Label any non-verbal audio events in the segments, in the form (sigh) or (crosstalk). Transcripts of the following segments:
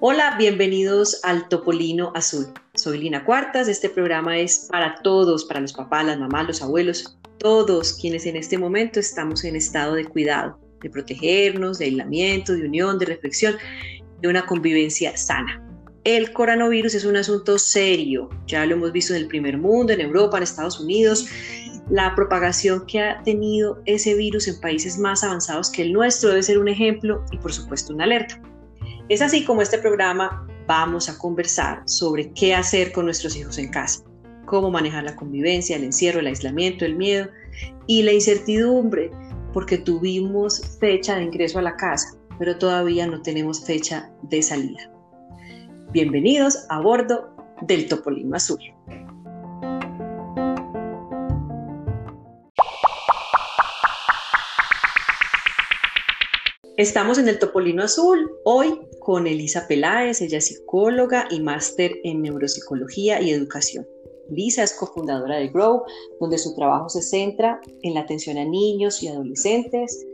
Hola, bienvenidos al Topolino Azul. Soy Lina Cuartas, este programa es para todos, para los papás, las mamás, los abuelos, todos quienes en este momento estamos en estado de cuidado, de protegernos, de aislamiento, de unión, de reflexión, de una convivencia sana. El coronavirus es un asunto serio, ya lo hemos visto en el primer mundo, en Europa, en Estados Unidos, la propagación que ha tenido ese virus en países más avanzados que el nuestro debe ser un ejemplo y por supuesto una alerta. Es así como este programa vamos a conversar sobre qué hacer con nuestros hijos en casa, cómo manejar la convivencia, el encierro, el aislamiento, el miedo y la incertidumbre, porque tuvimos fecha de ingreso a la casa, pero todavía no tenemos fecha de salida. Bienvenidos a bordo del Topolino Azul. Estamos en el Topolino Azul hoy con Elisa Peláez, ella es psicóloga y máster en neuropsicología y educación. Elisa es cofundadora de Grow, donde su trabajo se centra en la atención a niños y adolescentes,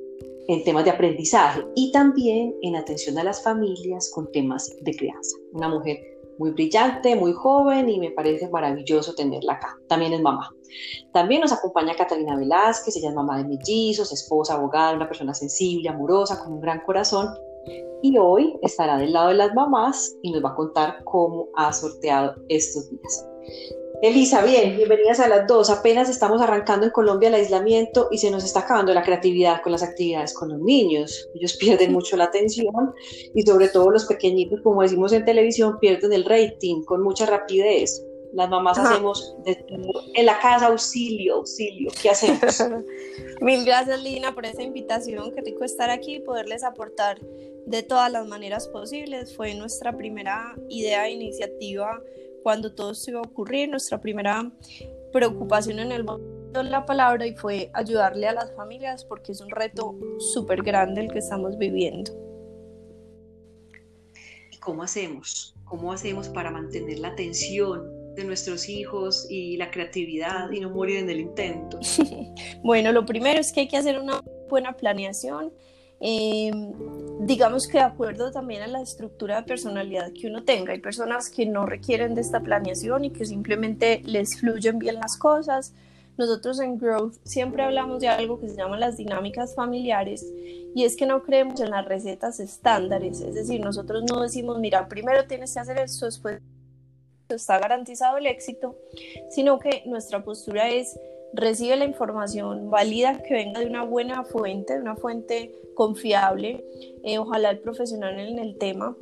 en temas de aprendizaje y también en atención a las familias con temas de crianza. Una mujer muy brillante, muy joven y me parece maravilloso tenerla acá. También es mamá. También nos acompaña Catalina Velázquez, ella es mamá de mellizos, esposa, abogada, una persona sensible, amorosa, con un gran corazón. Y hoy estará del lado de las mamás y nos va a contar cómo ha sorteado estos días. Elisa, bien, bienvenidas a las dos. Apenas estamos arrancando en Colombia el aislamiento y se nos está acabando la creatividad con las actividades con los niños. Ellos pierden mucho la atención y sobre todo los pequeñitos, como decimos en televisión, pierden el rating con mucha rapidez. Las mamás hacemos de. En la casa, auxilio, auxilio. ¿Qué hacemos? (laughs) Mil gracias, Lina, por esa invitación. Qué rico estar aquí y poderles aportar de todas las maneras posibles. Fue nuestra primera idea e iniciativa cuando todo esto iba a ocurrir, nuestra primera preocupación en el de la palabra y fue ayudarle a las familias porque es un reto súper grande el que estamos viviendo. ¿Y cómo hacemos? ¿Cómo hacemos para mantener la atención de nuestros hijos y la creatividad y no morir en el intento? (laughs) bueno, lo primero es que hay que hacer una buena planeación Em, digamos que de acuerdo también a la estructura de personalidad que uno tenga. Hay personas que no requieren de esta planeación y que simplemente les fluyen bien las cosas. Nosotros en Growth siempre hablamos de algo que se llama las dinámicas familiares y es que no creemos en las recetas estándares. Es decir, nosotros no decimos, mira, primero tienes que hacer esto, después está garantizado el éxito, sino que nuestra postura es recibe la información, valida que venga de una buena fuente, de una fuente confiable, eh, ojalá el profesional en el tema,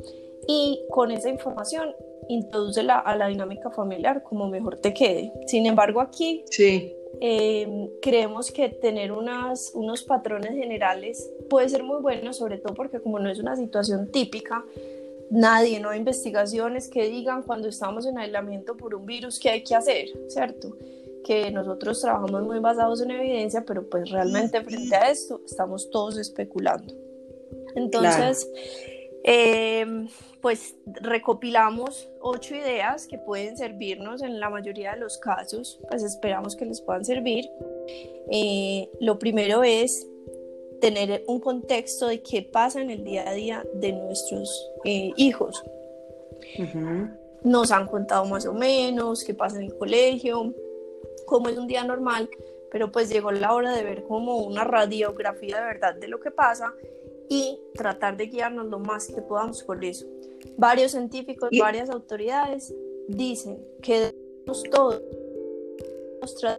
y con esa información introduce a la dinámica familiar como mejor te quede. Sin embargo, aquí sí. Em, creemos que tener unas, unos patrones generales puede ser muy bueno, sobre todo porque como no es una situación típica, nadie, no hay investigaciones que digan cuando estamos en aislamiento por un virus qué hay que hacer, ¿cierto? Que nosotros trabajamos muy basados en evidencia, pero pues realmente frente a esto estamos todos especulando. Entonces, em, pues recopilamos ocho ideas que pueden servirnos en la mayoría de los casos, pues esperamos que les puedan servir. Eh, lo primero es tener un contexto de qué pasa en el día a día de nuestros eh, hijos. Nos han contado más o menos qué pasa en el colegio, cómo es un día normal, pero pues llegó la hora de ver como una radiografía de verdad de lo que pasa y tratar de guiarnos lo más que podamos por eso. Varios científicos, varias autoridades dicen que debemos todos nuestra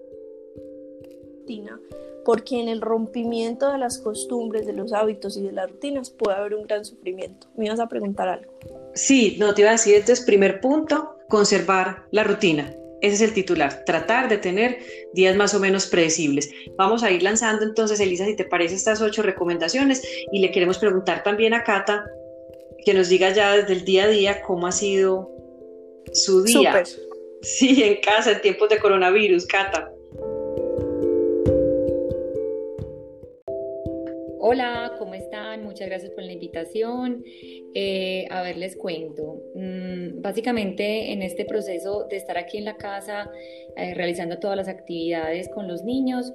rutina porque en el rompimiento de las costumbres, de los hábitos y de las rutinas puede haber un gran sufrimiento. Me ibas a preguntar algo. Sí, no te iba a decir, entonces primer punto, conservar la rutina. Ese es el titular, tratar de tener días más o menos predecibles. Vamos a ir lanzando entonces, Elisa, si te parece, estas ocho recomendaciones y le queremos preguntar también a Cata que nos diga ya desde el día a día cómo ha sido su día. Sí, en casa, en tiempos de coronavirus, Cata. Hola, ¿cómo están? Muchas gracias por la invitación. Eh, a ver, les cuento. Mm, básicamente en este proceso de estar aquí en la casa, eh, realizando todas las actividades con los niños,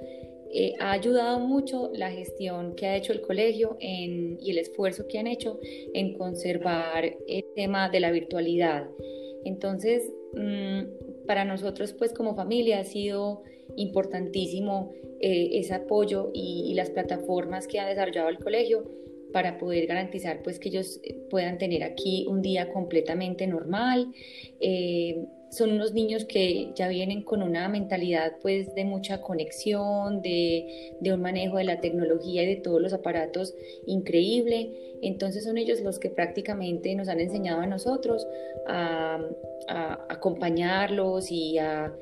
eh, ha ayudado mucho la gestión que ha hecho el colegio y el esfuerzo que han hecho en conservar el tema de la virtualidad. Entonces, mm, para nosotros, pues como familia, ha sido importantísimo eh, ese apoyo y, las plataformas que ha desarrollado el colegio para poder garantizar pues que ellos eh, puedan tener aquí un día completamente normal. Eh, son unos niños que ya vienen con una mentalidad pues de mucha conexión, de, un manejo de la tecnología y de todos los aparatos increíble. Entonces son ellos los que prácticamente nos han enseñado a nosotros a, acompañarlos y a,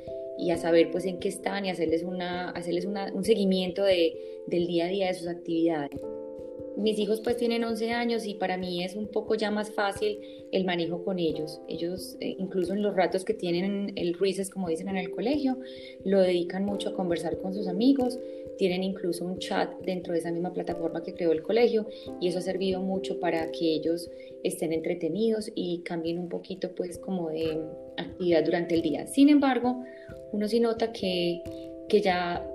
saber pues en qué están y hacerles, una, hacerles un seguimiento de, del día a día de sus actividades. Mis hijos pues tienen 11 años y para mí es un poco ya más fácil el manejo con ellos. Ellos eh, incluso en los ratos que tienen el recess como dicen en el colegio, lo dedican mucho a conversar con sus amigos. Tienen incluso un chat dentro de esa misma plataforma que creó el colegio y eso ha servido mucho para que ellos estén entretenidos y cambien un poquito pues como de actividad durante el día. Sin embargo, uno sí nota que, que ya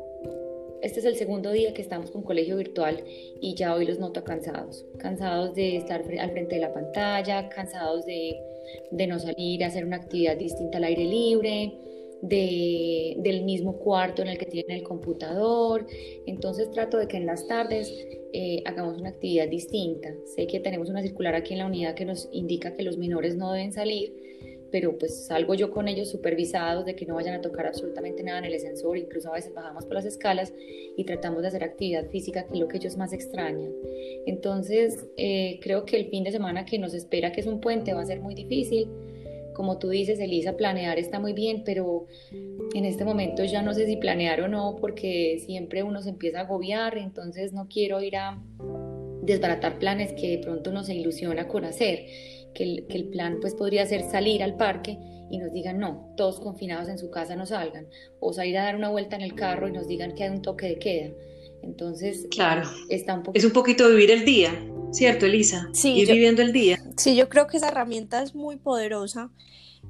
este es el segundo día que estamos con colegio virtual y ya hoy los noto cansados, cansados de estar al frente de la pantalla, cansados de, no salir a hacer una actividad distinta al aire libre, de, del mismo cuarto en el que tienen el computador. Entonces trato de que en las tardes eh, hagamos una actividad distinta. Sé que tenemos una circular aquí en la unidad que nos indica que los menores no deben salir, pero pues salgo yo con ellos supervisados de que no vayan a tocar absolutamente nada en el ascensor, incluso a veces bajamos por las escalas y tratamos de hacer actividad física, que es lo que ellos más extrañan. Entonces, eh, creo que el fin de semana que nos espera, que es un puente, va a ser muy difícil. Como tú dices, Elisa, planear está muy bien, pero en este momento ya no sé si planear o no, porque siempre uno se empieza a agobiar, entonces no quiero ir a desbaratar planes que de pronto nos ilusiona con hacer que el, plan pues podría ser salir al parque y nos digan no, todos confinados en su casa no salgan, o salir a dar una vuelta en el carro y nos digan que hay un toque de queda. Entonces, claro, está un es un poquito vivir el día, ¿cierto, Elisa? Sí, ir viviendo el día. Sí, yo creo que esa herramienta es muy poderosa.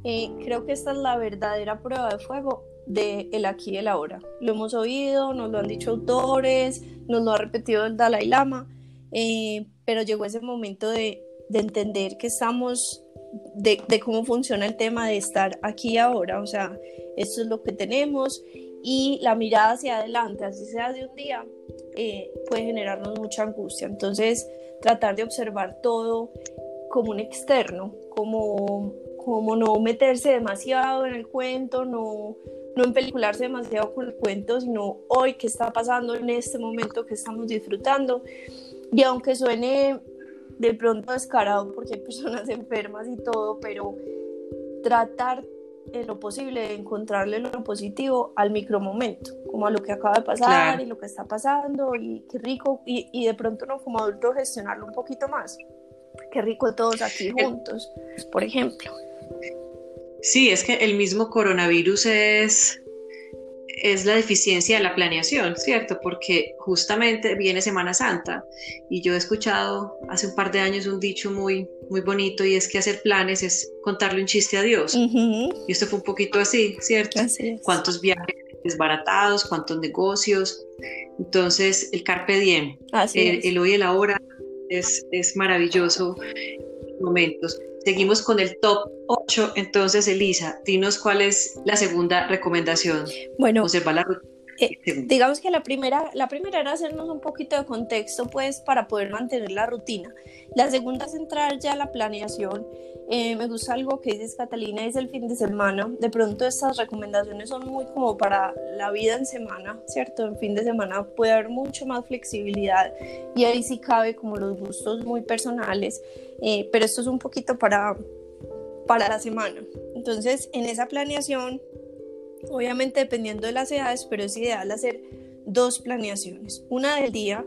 Eh, creo que esta es la verdadera prueba de fuego de el aquí y el ahora. Lo hemos oído, nos lo han dicho autores, nos lo ha repetido el Dalai Lama, eh, pero llegó ese momento de de entender que estamos, de, cómo funciona el tema de estar aquí ahora, o sea, esto es lo que tenemos y la mirada hacia adelante, así sea de un día, eh, puede generarnos mucha angustia. Entonces, tratar de observar todo como un externo, como, como no meterse demasiado en el cuento, no, no empelicularse demasiado con el cuento, sino hoy qué está pasando en este momento que estamos disfrutando. Y aunque suene de pronto descarado porque hay personas (laughs) enfermas y todo, pero tratar en lo posible de encontrarle lo positivo al micromomento, como a lo que acaba de pasar y lo que está pasando y qué rico, y, y de pronto no como adulto gestionarlo un poquito más. Qué rico todos aquí juntos, por ejemplo. Sí, es que el mismo coronavirus es es la deficiencia de la planeación, ¿cierto? Porque justamente viene Semana Santa y yo he escuchado hace un par de años un dicho muy, muy bonito y es que hacer planes es contarle un chiste a Dios. Y esto fue un poquito así, ¿cierto? ¿Cuántos viajes desbaratados, cuántos negocios? Entonces, el carpe diem, el, hoy y el ahora es, es maravilloso momentos. Seguimos con el top 8. Entonces, Elisa, dinos cuál es la segunda recomendación. Bueno, la eh, digamos que la primera, la primera era hacernos un poquito de contexto, pues, para poder mantener la rutina. La segunda es entrar ya a la planeación. Eh, me gusta algo que dices, Catalina, es el fin de semana. De pronto estas recomendaciones son muy como para la vida en semana, ¿cierto? En fin de semana puede haber mucho más flexibilidad y ahí sí cabe como los gustos muy personales. Eh, pero esto es un poquito para, para la semana. Entonces, en esa planeación, obviamente dependiendo de las edades, pero es ideal hacer dos planeaciones. Una del día,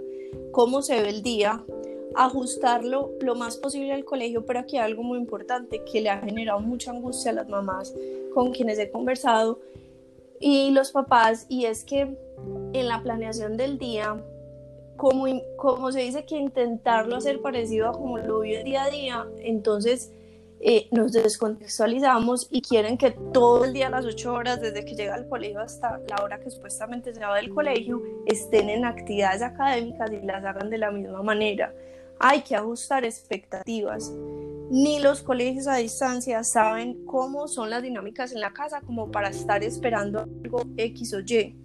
cómo se ve el día, ajustarlo lo más posible al colegio, pero aquí hay algo muy importante que le ha generado mucha angustia a las mamás con quienes he conversado y los papás, y es que en la planeación del día como, como se dice que intentarlo hacer parecido a como lo vive día a día, entonces eh, nos descontextualizamos y quieren que todo el día las 8 horas, desde que llega al colegio hasta la hora que supuestamente se va del colegio, estén en actividades académicas y las hagan de la misma manera. Hay que ajustar expectativas. Ni los colegios a distancia saben cómo son las dinámicas en la casa como para estar esperando algo X o Y.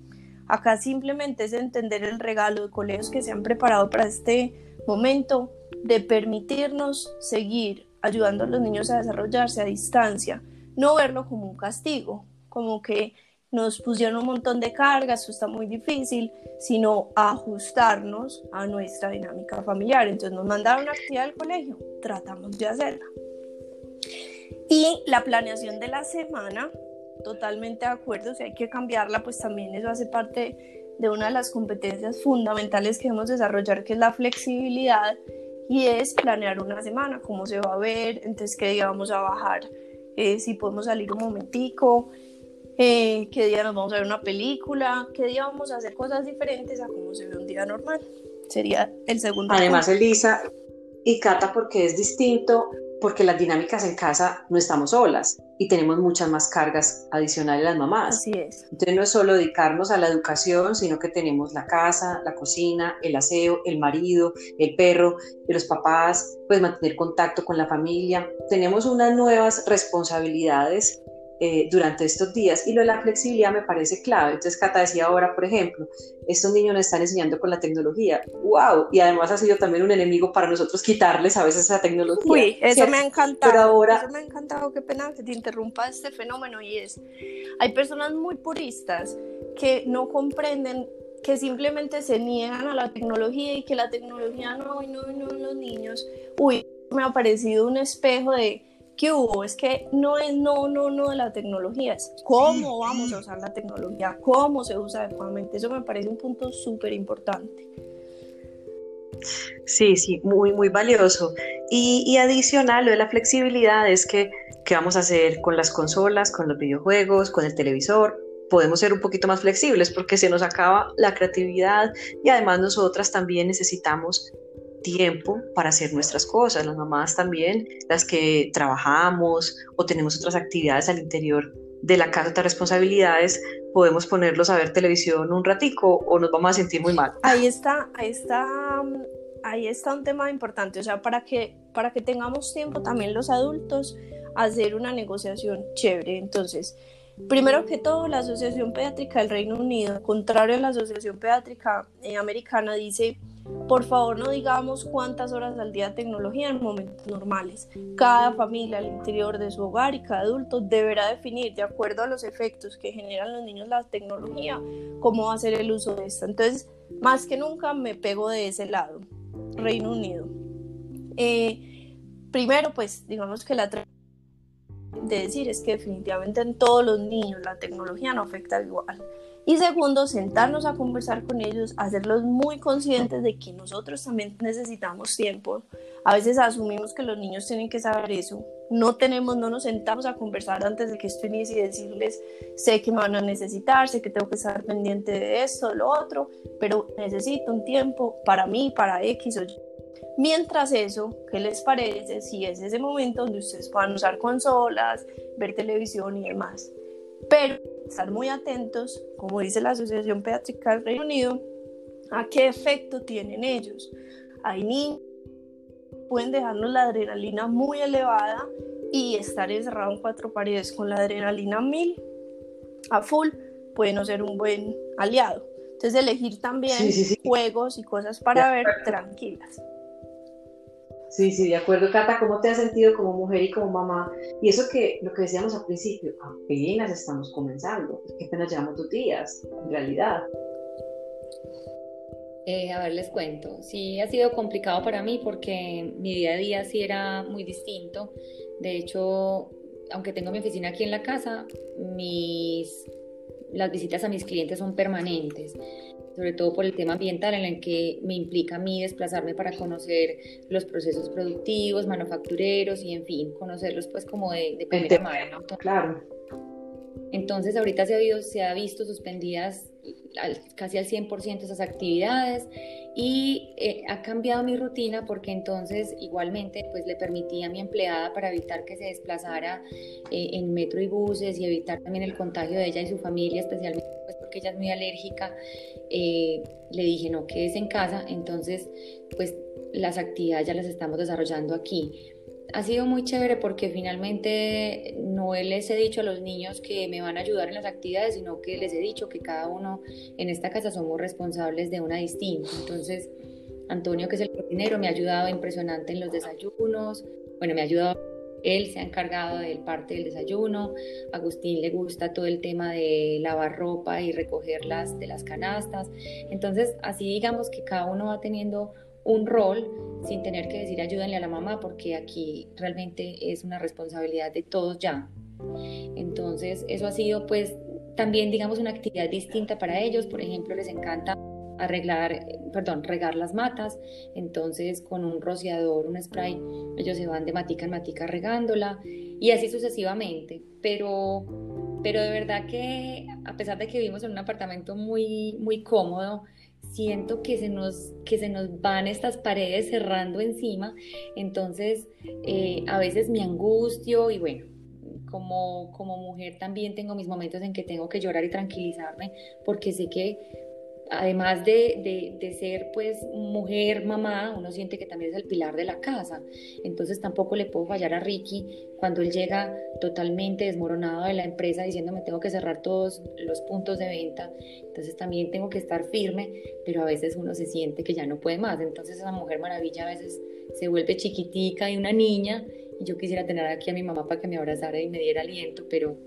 Acá simplemente es entender el regalo de colegios que se han preparado para este momento de permitirnos seguir ayudando a los niños a desarrollarse a distancia, no verlo como un castigo, como que nos pusieron un montón de cargas, eso está muy difícil, sino ajustarnos a nuestra dinámica familiar. Entonces nos mandaron una actividad del colegio, tratamos de hacerla. Y la planeación de la semana, totalmente de acuerdo, si hay que cambiarla, pues también eso hace parte de una de las competencias fundamentales que debemos desarrollar, que es la flexibilidad y es planear una semana, cómo se va a ver, entonces qué día vamos a bajar, eh, si podemos salir un momentico, eh, qué día nos vamos a ver una película, qué día vamos a hacer cosas diferentes a cómo se ve un día normal. Sería el segundo. Además, Elisa y Cata, porque es distinto porque las dinámicas en casa no estamos solas y tenemos muchas más cargas adicionales las mamás. Así es. Entonces no es solo dedicarnos a la educación, sino que tenemos la casa, la cocina, el aseo, el marido, el perro, los papás, pues mantener contacto con la familia. Tenemos unas nuevas responsabilidades eh, durante estos días y lo de la flexibilidad me parece clave. Entonces, Cata decía ahora, por ejemplo, estos niños nos están enseñando con la tecnología. ¡Wow! Y además ha sido también un enemigo para nosotros quitarles a veces esa tecnología. Uy, eso me ha encantado. Pero ahora... Eso me ha encantado, qué pena que te interrumpa este fenómeno y es, hay personas muy puristas que no comprenden que simplemente se niegan a la tecnología y que la tecnología no, no, no, los niños. Uy, me ha parecido un espejo de ¿Qué hubo? Es que no es no, no, no de la tecnología, es cómo vamos a usar la tecnología, cómo se usa adecuadamente. Eso me parece un punto súper importante. Sí, sí, muy, muy valioso. Y, y, adicional, lo de la flexibilidad es que, ¿qué vamos a hacer con las consolas, con los videojuegos, con el televisor? Podemos ser un poquito más flexibles porque se nos acaba la creatividad y además nosotras también necesitamos tiempo para hacer nuestras cosas, las mamás también, las que trabajamos o tenemos otras actividades al interior de la casa, otras responsabilidades, podemos ponerlos a ver televisión un ratico o nos vamos a sentir muy mal. Ahí está, ahí está, ahí está un tema importante, o sea, para que, para que tengamos tiempo también los adultos hacer una negociación chévere. Entonces, primero que todo, la Asociación Pediátrica del Reino Unido, contrario a la Asociación Pediátrica eh, Americana, dice por favor, no digamos cuántas horas al día tecnología en momentos normales. Cada familia al interior de su hogar y cada adulto deberá definir, de acuerdo a los efectos que generan los niños la tecnología, cómo va a ser el uso de esta. Entonces, más que nunca me pego de ese lado, Reino Unido. Eh, primero, pues digamos que la de decir es que definitivamente en todos los niños la tecnología no afecta igual. Y segundo, sentarnos a conversar con ellos, hacerlos muy conscientes de que nosotros también necesitamos tiempo. A veces asumimos que los niños tienen que saber eso. No tenemos, no nos sentamos a conversar antes de que esto inicie y decirles, sé que me van a necesitar, sé que tengo que estar pendiente de esto, de lo otro, pero necesito un tiempo para mí, para X o Y. Mientras eso, ¿qué les parece si es ese momento donde ustedes puedan usar consolas, ver televisión y demás? Pero estar muy atentos, como dice la Asociación Pediátrica del Reino Unido, a qué efecto tienen ellos. Hay niños que pueden dejarnos la adrenalina muy elevada y estar encerrado en cuatro paredes con la adrenalina mil a full puede no ser un buen aliado. Entonces elegir también juegos y cosas para ver tranquilas. Sí, sí, de acuerdo. Cata, ¿cómo te has sentido como mujer y como mamá? Y eso que lo que decíamos al principio, apenas estamos comenzando, que apenas llevamos dos días, en realidad. Eh, a ver, les cuento. Sí, ha sido complicado para mí porque mi día a día sí era muy distinto. De hecho, aunque tengo mi oficina aquí en la casa, mis, las visitas a mis clientes son permanentes sobre todo por el tema ambiental en el que me implica a mí desplazarme para conocer los procesos productivos, manufactureros y en fin, conocerlos pues como de, de primera mano. Claro. Entonces ahorita se ha, se ha visto suspendidas casi al 100% esas actividades y eh, ha cambiado mi rutina porque entonces igualmente pues le permití a mi empleada para evitar que se desplazara eh, en metro y buses y evitar también el contagio de ella y su familia, especialmente pues porque ella es muy alérgica, eh, le dije no quedes en casa, entonces pues las actividades ya las estamos desarrollando aquí ha sido muy chévere porque finalmente no les he dicho a los niños que me van a ayudar en las actividades, sino que les he dicho que cada uno en esta casa somos responsables de una distinta. Entonces, Antonio, que es el cocinero, me ha ayudado impresionante en los desayunos. Bueno, me ha ayudado, él se ha encargado del parte del desayuno. Agustín le gusta todo el tema de lavar ropa y recogerlas de las canastas. Entonces, así digamos que cada uno va teniendo un rol sin tener que decir ayúdenle a la mamá porque aquí realmente es una responsabilidad de todos ya. Entonces eso ha sido pues también digamos una actividad distinta para ellos, por ejemplo les encanta arreglar, perdón, regar las matas, entonces con un rociador, un spray, ellos se van de matica en matica regándola y así sucesivamente, pero pero de verdad que a pesar de que vivimos en un apartamento muy muy cómodo, siento que se nos, que se nos van estas paredes cerrando encima, entonces eh, a veces me angustio y bueno, como, como mujer también tengo mis momentos en que tengo que llorar y tranquilizarme porque sé que además de, de, ser pues mujer, mamá, uno siente que también es el pilar de la casa. Entonces tampoco le puedo fallar a Ricky cuando él llega totalmente desmoronado de la empresa diciéndome tengo que cerrar todos los puntos de venta. Entonces también tengo que estar firme, pero a veces uno se siente que ya no puede más. Entonces esa mujer maravilla a veces se vuelve chiquitica y una niña y yo quisiera tener aquí a mi mamá para que me abrazara y me diera aliento, pero,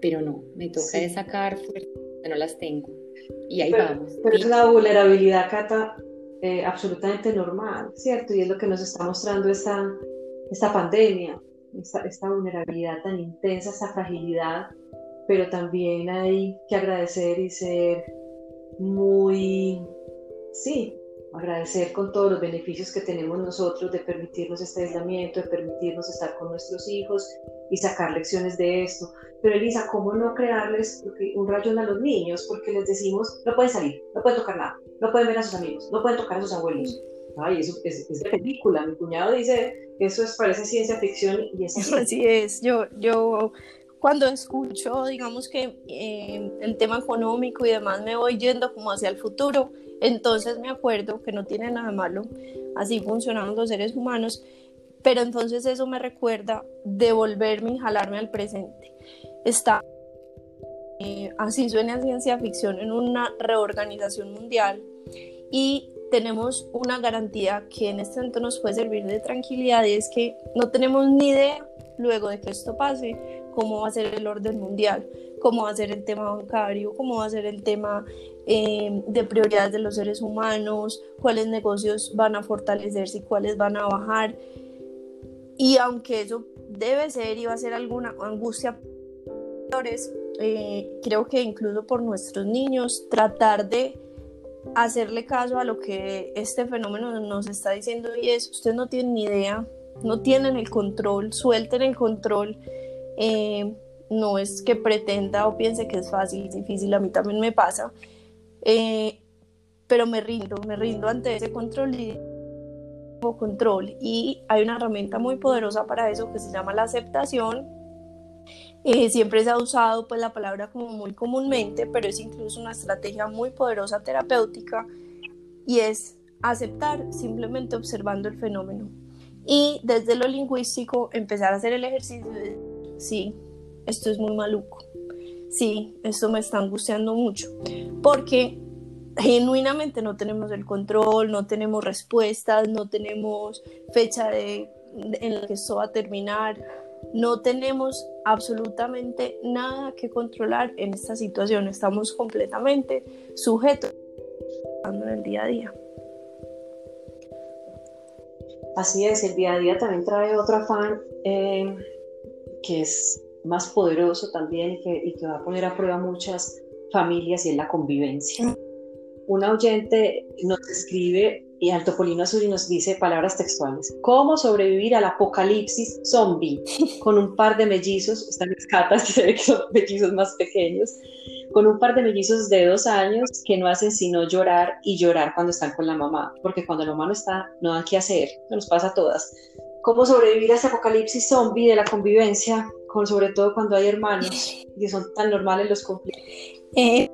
pero no, me toca de sacar fuerzas no las tengo. Y ahí vamos. Pero es una vulnerabilidad, Cata, eh, absolutamente normal, ¿cierto? Y es lo que nos está mostrando esta, esta pandemia, esta, esta vulnerabilidad tan intensa, esta fragilidad, pero también hay que agradecer y ser muy, sí, agradecer con todos los beneficios que tenemos nosotros de permitirnos este aislamiento, de permitirnos estar con nuestros hijos y sacar lecciones de esto. Pero Elisa, ¿cómo no crearles un rayón a los niños? Porque les decimos, no pueden salir, no pueden tocar nada, no pueden ver a sus amigos, no pueden tocar a sus abuelos. Ay, eso es, de película. Mi cuñado dice, eso es, parece ciencia ficción y es así. (laughs) Así es, yo, yo cuando escucho, digamos que eh, el tema económico y demás, me voy yendo como hacia el futuro entonces me acuerdo que no tiene nada malo, así funcionamos los seres humanos, pero entonces eso me recuerda devolverme y jalarme al presente. Está, eh, así suena ciencia ficción, en una reorganización mundial y tenemos una garantía que en este momento nos puede servir de tranquilidad y es que no tenemos ni idea luego de que esto pase cómo va a ser el orden mundial, cómo va a ser el tema bancario, cómo va a ser el tema eh, de prioridades de los seres humanos, cuáles negocios van a fortalecerse y cuáles van a bajar. Y aunque eso debe ser y va a ser alguna angustia, eh, creo que incluso por nuestros niños, tratar de hacerle caso a lo que este fenómeno nos está diciendo y es, ustedes no tienen ni idea, no tienen el control, suelten el control. Eh, no es que pretenda o piense que es fácil, es difícil, a mí también me pasa, eh, pero me rindo, me rindo ante ese control y control. Y hay una herramienta muy poderosa para eso que se llama la aceptación. Eh, siempre se ha usado pues la palabra como muy comúnmente pero es incluso una estrategia muy poderosa terapéutica y es aceptar simplemente observando el fenómeno. Y desde lo lingüístico empezar a hacer el ejercicio de sí esto es muy maluco. Sí, esto me está angustiando mucho, porque genuinamente no tenemos el control, no tenemos respuestas, no tenemos fecha de, en la que esto va a terminar, no tenemos absolutamente nada que controlar en esta situación, estamos completamente sujetos en el día a día. Así es, el día a día también trae otro afán eh, que es más poderoso también y que, y que va a poner a prueba muchas familias y es la convivencia. Una oyente nos escribe y al Topolino Azul y nos dice palabras textuales. ¿Cómo sobrevivir al apocalipsis zombie con un par de mellizos? Están (laughs) se ve que son mellizos más pequeños. con un par de mellizos de dos años que no hacen sino llorar y llorar cuando están con la mamá, porque cuando la mamá no está, no dan qué hacer, nos pasa a todas. ¿Cómo sobrevivir a ese apocalipsis zombie de la convivencia, con, sobre todo cuando hay hermanos y son tan normales los conflictos? Eh,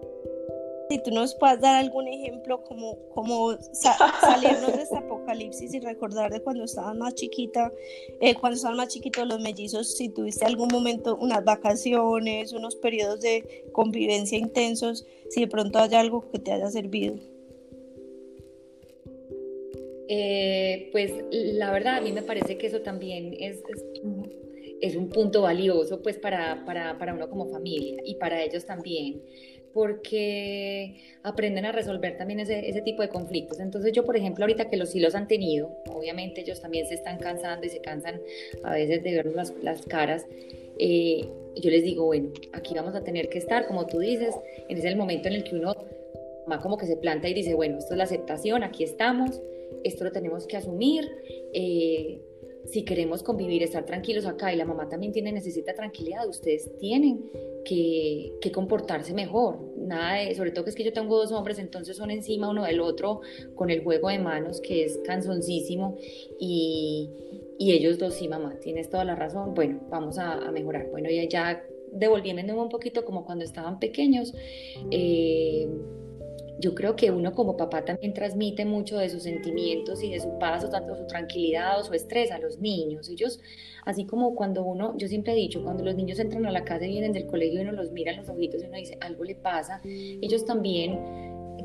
si tú nos puedes dar algún ejemplo como, como (laughs) salirnos de este apocalipsis y recordar de cuando estabas más chiquita, eh, cuando estaban más chiquitos los mellizos, si tuviste algún momento, unas vacaciones, unos periodos de convivencia intensos, si de pronto hay algo que te haya servido. Eh, pues la verdad a mí me parece que eso también es, es, un punto valioso pues para, para, para uno como familia y para ellos también porque aprenden a resolver también ese, ese, tipo de conflictos. Entonces yo, por ejemplo, ahorita que los sí los han tenido, obviamente ellos también se están cansando y se cansan a veces de ver las, las caras, eh, yo les digo, bueno, aquí vamos a tener que estar, como tú dices, en ese momento en el que uno más como que se planta y dice, bueno, esto es la aceptación, aquí estamos, esto lo tenemos que asumir. Eh, si queremos convivir, estar tranquilos acá y la mamá también tiene, necesita tranquilidad, ustedes tienen que, comportarse mejor. Nada de, sobre todo que es que yo tengo dos hombres, entonces son encima uno del otro con el juego de manos que es canzoncísimo y, ellos dos, sí, mamá, tienes toda la razón, bueno, vamos a, mejorar. Bueno, ya, ya devolviéndome un poquito como cuando estaban pequeños. Eh, yo creo que uno como papá también transmite mucho de sus sentimientos y de su paz, o tanto su tranquilidad o su estrés a los niños. Ellos, así como cuando uno, yo siempre he dicho, cuando los niños entran a la casa y vienen del colegio y uno los mira en los ojitos y uno dice, algo le pasa, ellos también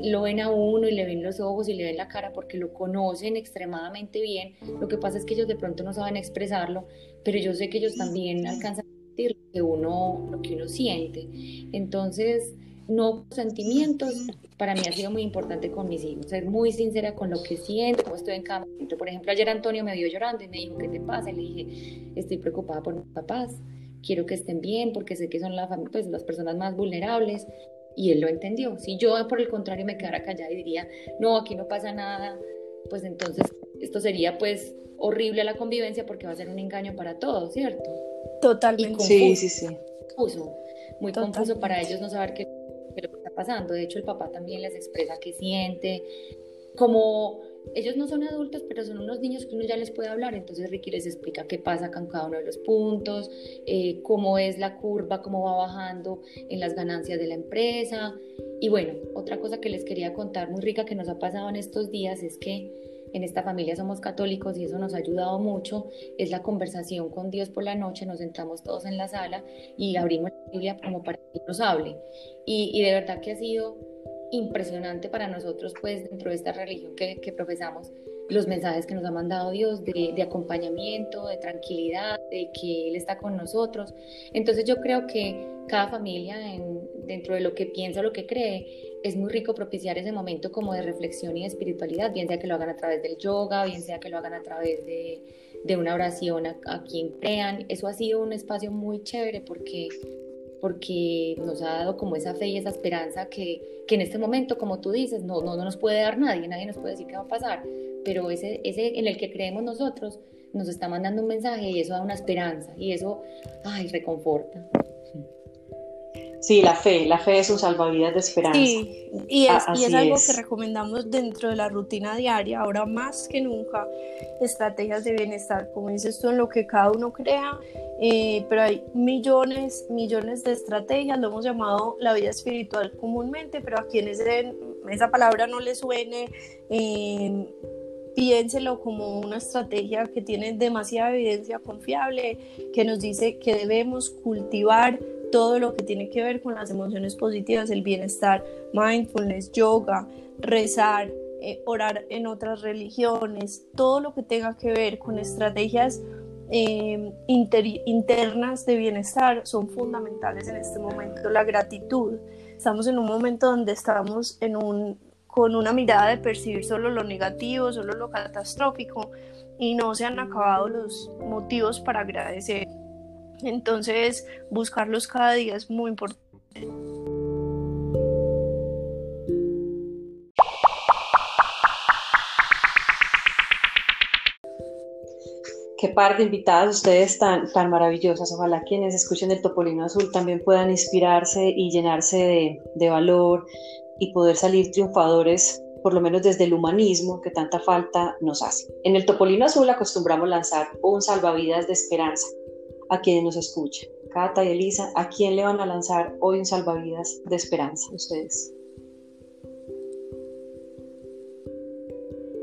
lo ven a uno y le ven los ojos y le ven la cara porque lo conocen extremadamente bien. Lo que pasa es que ellos de pronto no saben expresarlo, pero yo sé que ellos también alcanzan a sentir lo que uno, lo que uno siente. Entonces, no sentimientos, para mí ha sido muy importante con mis hijos, ser muy sincera con lo que siento, cómo estoy en cada momento. Por ejemplo, ayer Antonio me vio llorando y me dijo, ¿qué te pasa? Y le dije, estoy preocupada por mis papás, quiero que estén bien porque sé que son la pues, las personas más vulnerables. Y él lo entendió. Si yo, por el contrario, me quedara callada y diría, no, aquí no pasa nada, pues entonces esto sería pues horrible la convivencia porque va a ser un engaño para todos, ¿cierto? Totalmente. sí, sí, sí. Confuso, muy confuso para ellos no saber qué pasando. De hecho, el papá también les expresa qué siente. Como ellos no son adultos, pero son unos niños que uno ya les puede hablar, entonces Ricky les explica qué pasa con cada uno de los puntos, eh, cómo es la curva, cómo va bajando en las ganancias de la empresa. Y bueno, otra cosa que les quería contar muy rica que nos ha pasado en estos días es que en esta familia somos católicos y eso nos ha ayudado mucho, es la conversación con Dios por la noche, nos sentamos todos en la sala y abrimos la Biblia como para que nos hable. Y, de verdad que ha sido impresionante para nosotros, pues dentro de esta religión que, profesamos, los mensajes que nos ha mandado Dios de, acompañamiento, de tranquilidad, de que Él está con nosotros. Entonces yo creo que cada familia, en, dentro de lo que piensa, lo que cree, es muy rico propiciar ese momento como de reflexión y de espiritualidad, bien sea que lo hagan a través del yoga, bien sea que lo hagan a través de, de una oración a, quien crean. Eso ha sido un espacio muy chévere porque, porque nos ha dado como esa fe y esa esperanza que, que en este momento, como tú dices, no, no, no nos puede dar nadie, nadie nos puede decir qué va a pasar, pero ese, ese en el que creemos nosotros nos está mandando un mensaje y eso da una esperanza y eso, ay, reconforta. Sí, la fe, la fe es un salvavidas de esperanza. Sí, y es, y es algo que recomendamos dentro de la rutina diaria, ahora más que nunca, estrategias de bienestar, como dices tú, en lo que cada uno crea, eh, pero hay millones, millones de estrategias, lo hemos llamado la vida espiritual comúnmente, pero a quienes esa palabra no les suene, eh, piénselo como una estrategia que tiene demasiada evidencia confiable, que nos dice que debemos cultivar todo lo que tiene que ver con las emociones positivas, el bienestar, mindfulness, yoga, rezar, eh, orar en otras religiones, todo lo que tenga que ver con estrategias em, internas de bienestar son fundamentales en este momento. La gratitud. Estamos en un momento donde estamos con una mirada de percibir solo lo negativo, solo lo catastrófico y no se han acabado los motivos para agradecer. Entonces, buscarlos cada día es muy importante. qué par de invitadas ustedes tan, tan maravillosas. Ojalá quienes escuchen el Topolino Azul también puedan inspirarse y llenarse de, de valor y poder salir triunfadores, por lo menos desde el humanismo que tanta falta nos hace. En el Topolino Azul acostumbramos lanzar un salvavidas de esperanza a quienes nos escuchan. Cata y Elisa, ¿a quién le van a lanzar hoy un salvavidas de esperanza ustedes?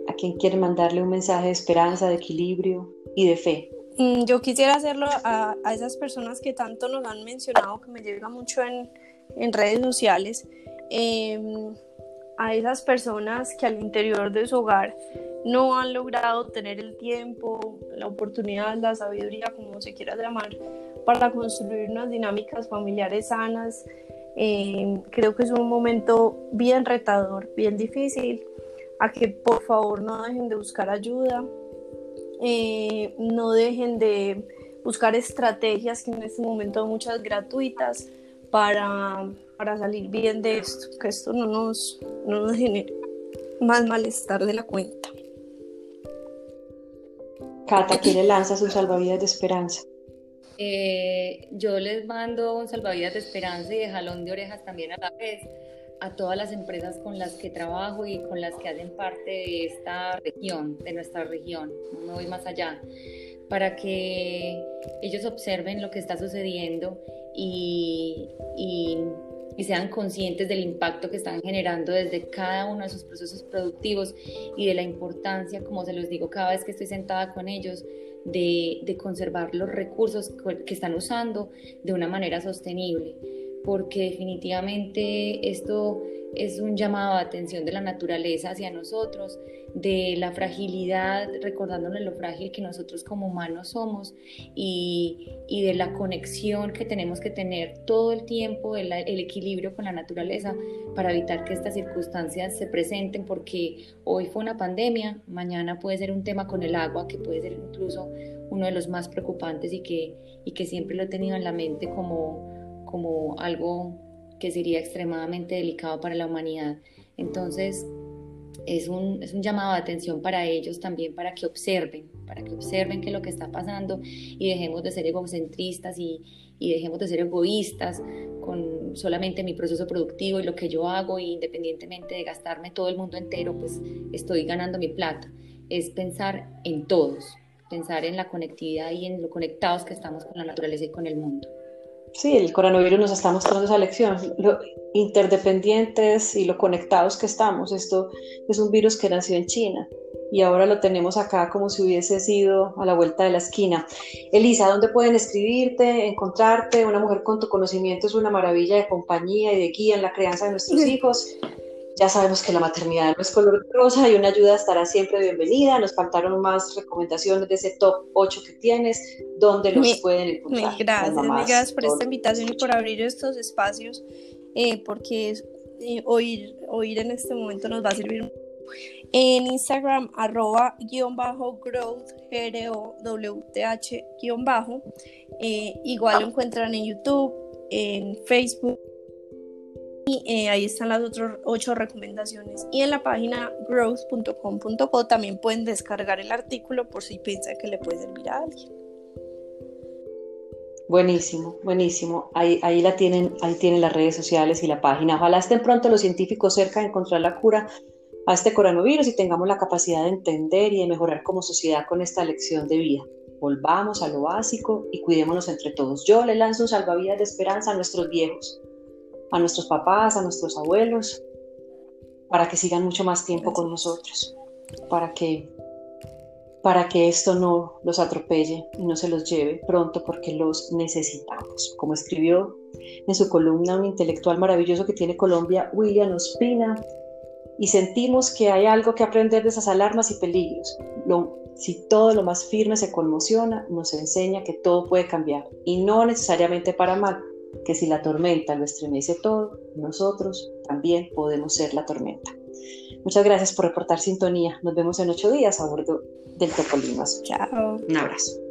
¿A quién quieren mandarle un mensaje de esperanza, de equilibrio y de fe? Mm, yo quisiera hacerlo a, esas personas que tanto nos han mencionado, que me llega mucho en, en redes sociales, em, a esas personas que al interior de su hogar no han logrado tener el tiempo, la oportunidad, la sabiduría, como se quiera llamar, para construir unas dinámicas familiares sanas. Em, creo que es un momento bien retador, bien difícil, a que por favor no dejen de buscar ayuda, eh, no dejen de buscar estrategias que en este momento hay muchas gratuitas para, para salir bien de esto, que esto no nos, no nos genere más malestar de la cuenta. Cata, ¿quién le lanza su salvavidas de esperanza? Eh, yo les mando un salvavidas de esperanza y de jalón de orejas también a la vez a todas las empresas con las que trabajo y con las que hacen parte de esta región, de nuestra región, no me voy más allá, para que ellos observen lo que está sucediendo y, y, y sean conscientes del impacto que están generando desde cada uno de sus procesos productivos y de la importancia, como se los digo cada vez que estoy sentada con ellos, de, de, conservar los recursos que están usando de una manera sostenible porque definitivamente esto es un llamado de atención de la naturaleza hacia nosotros, de la fragilidad, recordándonos lo frágil que nosotros como humanos somos y, de la conexión que tenemos que tener todo el tiempo, el, el, equilibrio con la naturaleza para evitar que estas circunstancias se presenten, porque hoy fue una pandemia, mañana puede ser un tema con el agua, que puede ser incluso uno de los más preocupantes y que, y que siempre lo he tenido en la mente como como algo que sería extremadamente delicado para la humanidad. Entonces, es un, es un, llamado de atención para ellos también, para que observen, para que observen qué es lo que está pasando y dejemos de ser egocentristas y, y dejemos de ser egoístas con solamente mi proceso productivo y lo que yo hago, y independientemente de gastarme todo el mundo entero, pues estoy ganando mi plata. Es pensar en todos, pensar en la conectividad y en lo conectados que estamos con la naturaleza y con el mundo. Sí, el coronavirus nos está mostrando esa lección, lo interdependientes y lo conectados que estamos. Esto es un virus que nació en China y ahora lo tenemos acá como si hubiese sido a la vuelta de la esquina. Elisa, ¿dónde pueden escribirte, encontrarte? Una mujer con tu conocimiento es una maravilla de compañía y de guía en la crianza de nuestros hijos. Ya sabemos que la maternidad no es color rosa y una ayuda estará siempre bienvenida. Nos faltaron más recomendaciones de ese top 8 que tienes, donde los pueden encontrar. Gracias, gracias por esta invitación y por abrir estos espacios, eh, porque eh, oír, oír en este momento nos va a servir. En Instagram, arroba guion bajo growth, g o w t h guion bajo. Eh, igual lo encuentran en YouTube, en Facebook y eh, ahí están las otras ocho recomendaciones. Y en la página growth.com.co también pueden descargar el artículo por si piensan que le puede servir a alguien. Buenísimo, buenísimo. Ahí, ahí la tienen, ahí tienen las redes sociales y la página. Ojalá estén pronto los científicos cerca de encontrar la cura a este coronavirus y tengamos la capacidad de entender y de mejorar como sociedad con esta lección de vida. Volvamos a lo básico y cuidémonos entre todos. Yo le lanzo un salvavidas de esperanza a nuestros viejos a nuestros papás, a nuestros abuelos, para que sigan mucho más tiempo con nosotros, para que, para que esto no los atropelle y no se los lleve pronto porque los necesitamos. Como escribió en su columna un intelectual maravilloso que tiene Colombia, William Ospina, y sentimos que hay algo que aprender de esas alarmas y peligros. si todo lo más firme se conmociona, nos enseña que todo puede cambiar y no necesariamente para mal, que si la tormenta lo estremece todo, nosotros también podemos ser la tormenta. Muchas gracias por reportar sintonía. Nos vemos en ocho días a bordo del Topolino Chao. Un abrazo.